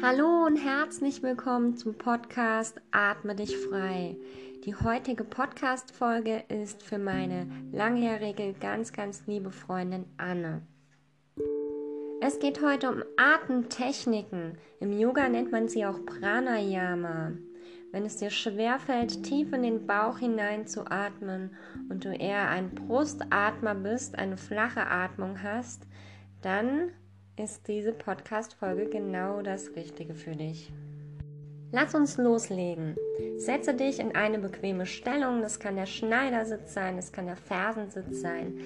Hallo und herzlich willkommen zum Podcast Atme dich frei. Die heutige Podcast-Folge ist für meine langjährige, ganz, ganz liebe Freundin Anne. Es geht heute um Atemtechniken. Im Yoga nennt man sie auch Pranayama. Wenn es dir schwerfällt, tief in den Bauch hinein zu atmen und du eher ein Brustatmer bist, eine flache Atmung hast, dann ist diese Podcast-Folge genau das Richtige für dich. Lass uns loslegen. Setze dich in eine bequeme Stellung. Das kann der Schneidersitz sein, das kann der Fersensitz sein.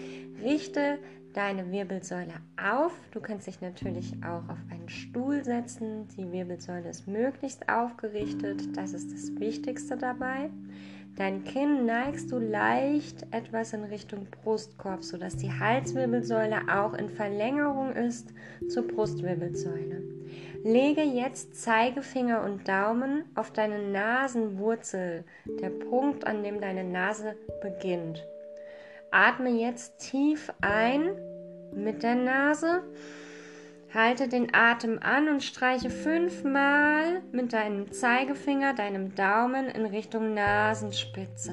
Richte deine Wirbelsäule auf. Du kannst dich natürlich auch auf einen Stuhl setzen. Die Wirbelsäule ist möglichst aufgerichtet. Das ist das Wichtigste dabei. Dein Kinn neigst du leicht etwas in Richtung Brustkorb, sodass die Halswirbelsäule auch in Verlängerung ist zur Brustwirbelsäule. Lege jetzt Zeigefinger und Daumen auf deine Nasenwurzel, der Punkt, an dem deine Nase beginnt. Atme jetzt tief ein mit der Nase. Halte den Atem an und streiche fünfmal mit deinem Zeigefinger, deinem Daumen in Richtung Nasenspitze.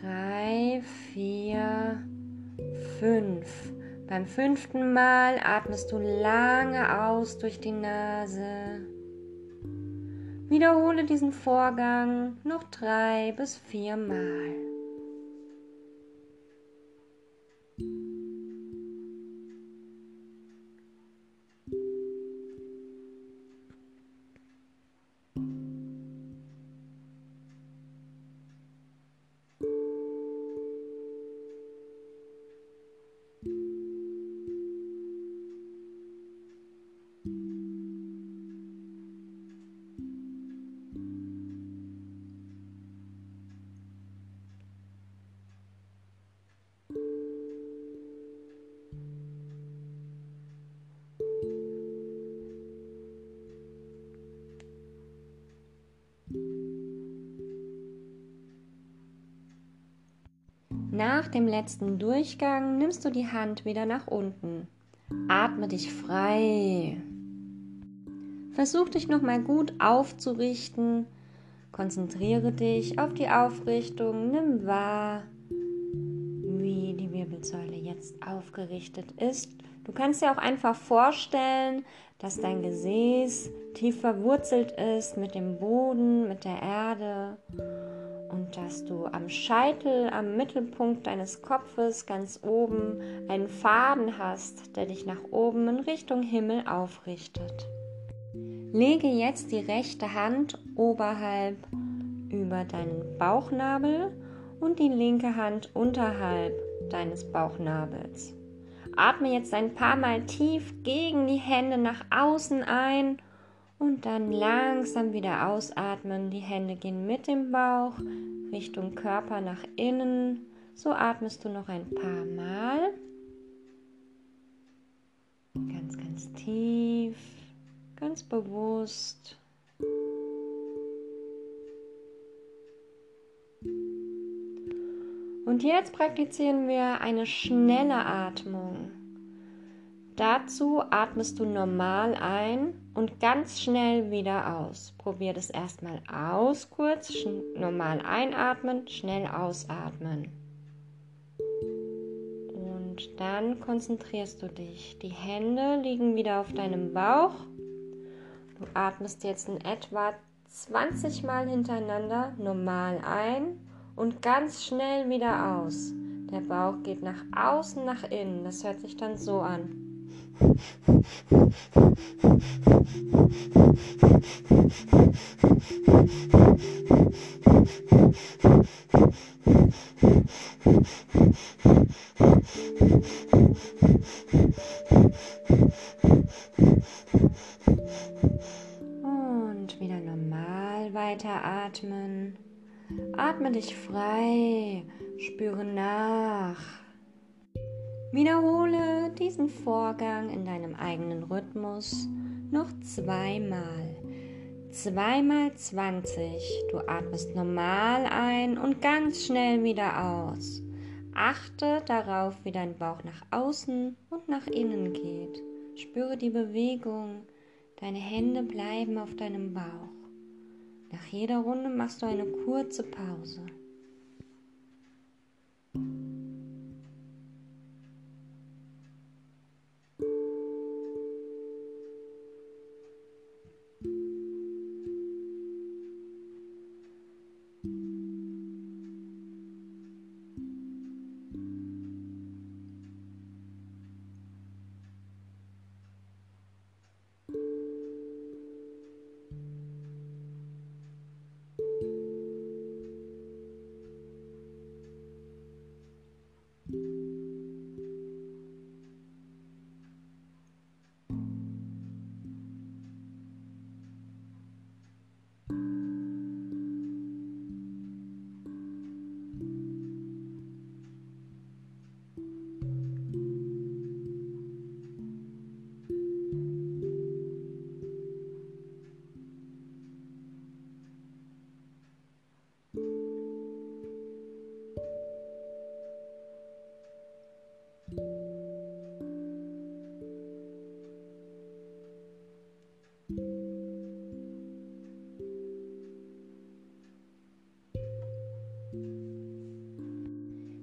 Drei, vier, fünf. Beim fünften Mal atmest du lange aus durch die Nase. Wiederhole diesen Vorgang noch drei bis vier Mal. Dem letzten Durchgang nimmst du die Hand wieder nach unten. Atme dich frei. Versuch dich nochmal gut aufzurichten. Konzentriere dich auf die Aufrichtung. Nimm wahr, wie die Wirbelsäule jetzt aufgerichtet ist. Du kannst dir auch einfach vorstellen, dass dein Gesäß tief verwurzelt ist mit dem Boden, mit der Erde dass du am Scheitel, am Mittelpunkt deines Kopfes ganz oben einen Faden hast, der dich nach oben in Richtung Himmel aufrichtet. Lege jetzt die rechte Hand oberhalb über deinen Bauchnabel und die linke Hand unterhalb deines Bauchnabels. Atme jetzt ein paar Mal tief gegen die Hände nach außen ein und dann langsam wieder ausatmen. Die Hände gehen mit dem Bauch Richtung Körper nach innen. So atmest du noch ein paar Mal. Ganz, ganz tief, ganz bewusst. Und jetzt praktizieren wir eine schnelle Atmung. Dazu atmest du normal ein und ganz schnell wieder aus. Probier das erstmal aus, kurz, normal einatmen, schnell ausatmen. Und dann konzentrierst du dich. Die Hände liegen wieder auf deinem Bauch. Du atmest jetzt in etwa 20 Mal hintereinander normal ein und ganz schnell wieder aus. Der Bauch geht nach außen, nach innen. Das hört sich dann so an. Und wieder normal weiteratmen. Atme dich frei, spüre nach. Wiederhole diesen Vorgang in deinem eigenen Rhythmus noch zweimal. Zweimal 20. Du atmest normal ein und ganz schnell wieder aus. Achte darauf, wie dein Bauch nach außen und nach innen geht. Spüre die Bewegung Deine Hände bleiben auf deinem Bauch. Nach jeder Runde machst du eine kurze Pause.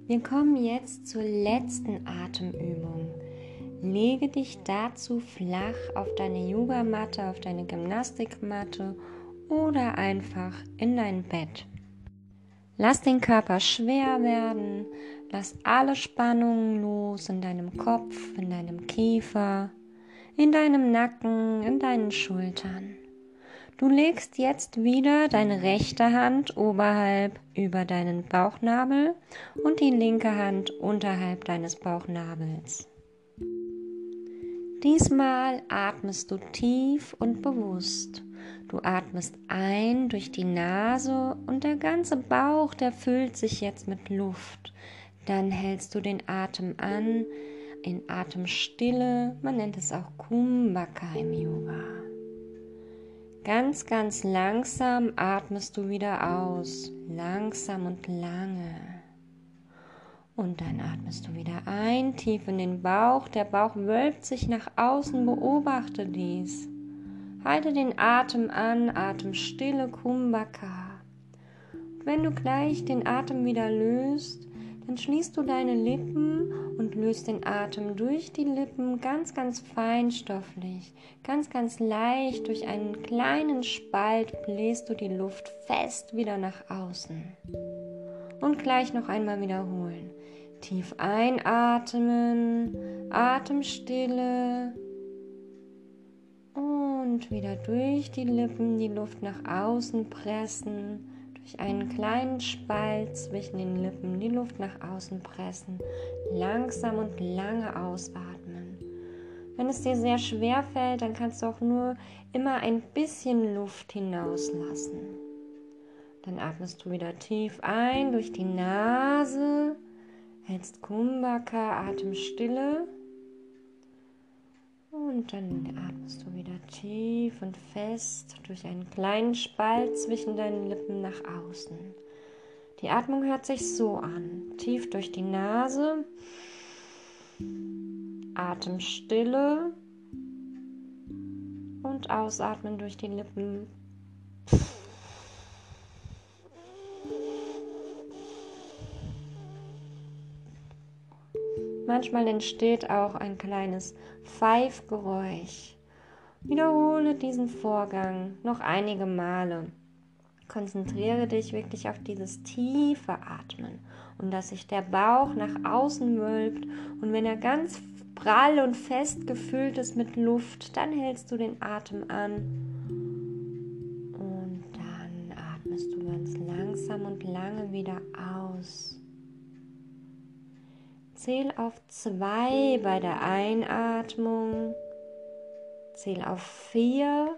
Wir kommen jetzt zur letzten Atemübung. Lege dich dazu flach auf deine Yogamatte, auf deine Gymnastikmatte oder einfach in dein Bett. Lass den Körper schwer werden, lass alle Spannungen los in deinem Kopf, in deinem Kiefer, in deinem Nacken, in deinen Schultern. Du legst jetzt wieder deine rechte Hand oberhalb über deinen Bauchnabel und die linke Hand unterhalb deines Bauchnabels. Diesmal atmest du tief und bewusst. Du atmest ein durch die Nase und der ganze Bauch, der füllt sich jetzt mit Luft. Dann hältst du den Atem an in Atemstille. Man nennt es auch Kumbhaka im Yoga. Ganz, ganz langsam atmest du wieder aus. Langsam und lange. Und dann atmest du wieder ein, tief in den Bauch. Der Bauch wölbt sich nach außen. Beobachte dies. Halte den Atem an, Atemstille, Kumbhaka. wenn du gleich den Atem wieder löst, dann schließt du deine Lippen und löst den Atem durch die Lippen ganz, ganz feinstofflich, ganz, ganz leicht durch einen kleinen Spalt bläst du die Luft fest wieder nach außen. Und gleich noch einmal wiederholen. Tief einatmen, Atemstille und wieder durch die Lippen die Luft nach außen pressen durch einen kleinen Spalt zwischen den Lippen die Luft nach außen pressen, langsam und lange ausatmen. Wenn es dir sehr schwer fällt, dann kannst du auch nur immer ein bisschen Luft hinauslassen. Dann atmest du wieder tief ein durch die Nase, hältst Kumbhaka Atemstille und dann atmest du wieder tief und fest durch einen kleinen Spalt zwischen deinen Lippen nach außen. Die Atmung hört sich so an. Tief durch die Nase. Atemstille. Und ausatmen durch die Lippen. Manchmal entsteht auch ein kleines Pfeifgeräusch. Wiederhole diesen Vorgang noch einige Male. Konzentriere dich wirklich auf dieses tiefe Atmen und dass sich der Bauch nach außen wölbt und wenn er ganz prall und fest gefüllt ist mit Luft, dann hältst du den Atem an und dann atmest du ganz langsam und lange wieder aus. Zähl auf zwei bei der Einatmung. Zähl auf vier,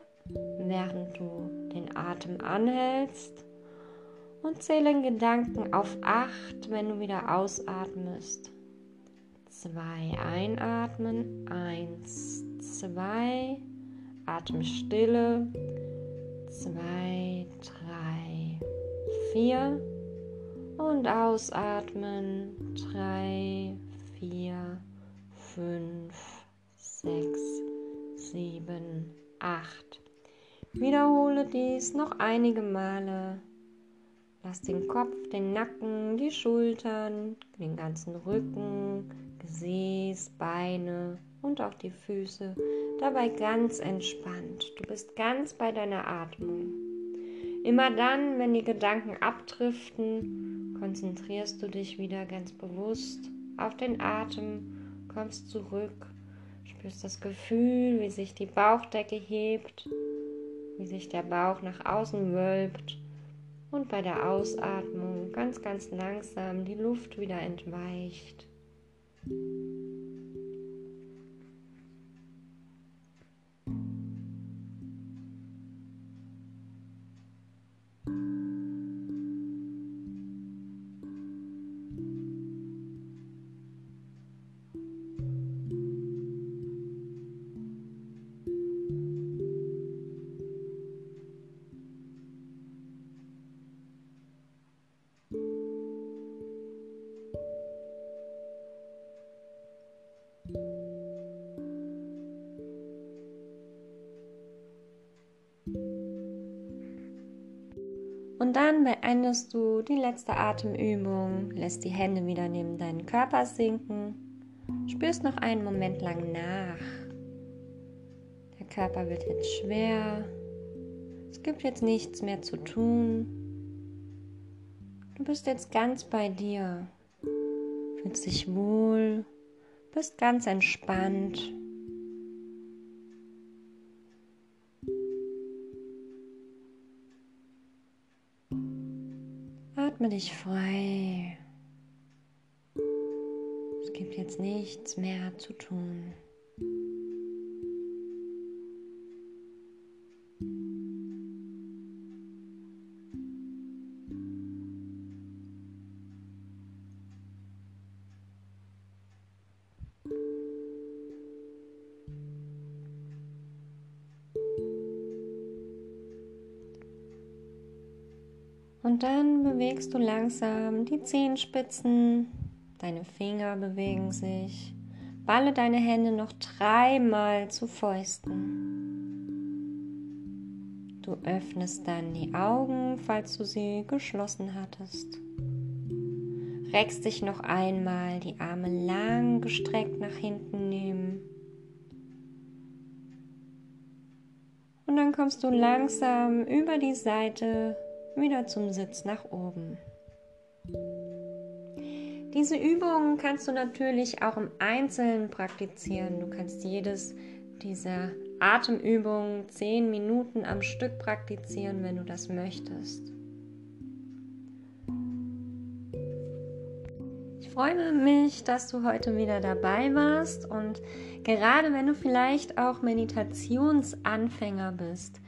während du den Atem anhältst. Und zähle in Gedanken auf acht, wenn du wieder ausatmest. Zwei einatmen. Eins, zwei. Atemstille. Zwei, drei, vier und ausatmen. 3, 4, 5, 6, 7, 8. Wiederhole dies noch einige Male. Lass den Kopf, den Nacken, die Schultern, den ganzen Rücken, Gesäß, Beine und auch die Füße dabei ganz entspannt. Du bist ganz bei deiner Atmung. Immer dann, wenn die Gedanken abdriften, konzentrierst du dich wieder ganz bewusst auf den Atem, kommst zurück, spürst das Gefühl, wie sich die Bauchdecke hebt, wie sich der Bauch nach außen wölbt und bei der Ausatmung ganz, ganz langsam die Luft wieder entweicht. Und dann beendest du die letzte Atemübung, lässt die Hände wieder neben deinen Körper sinken, spürst noch einen Moment lang nach. Der Körper wird jetzt schwer. Es gibt jetzt nichts mehr zu tun. Du bist jetzt ganz bei dir, fühlst dich wohl, bist ganz entspannt. Atme dich frei. Es gibt jetzt nichts mehr zu tun. Dann bewegst du langsam die Zehenspitzen, deine Finger bewegen sich. Balle deine Hände noch dreimal zu Fäusten. Du öffnest dann die Augen, falls du sie geschlossen hattest. Reckst dich noch einmal, die Arme lang gestreckt nach hinten nehmen. Und dann kommst du langsam über die Seite wieder zum Sitz nach oben. Diese Übungen kannst du natürlich auch im Einzelnen praktizieren. Du kannst jedes dieser Atemübungen zehn Minuten am Stück praktizieren, wenn du das möchtest. Ich freue mich, dass du heute wieder dabei warst und gerade wenn du vielleicht auch Meditationsanfänger bist,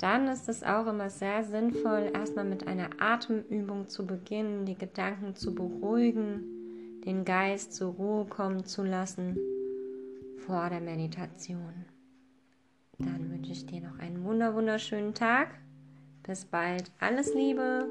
dann ist es auch immer sehr sinnvoll, erstmal mit einer Atemübung zu beginnen, die Gedanken zu beruhigen, den Geist zur Ruhe kommen zu lassen vor der Meditation. Dann wünsche ich dir noch einen wunderschönen Tag. Bis bald. Alles Liebe.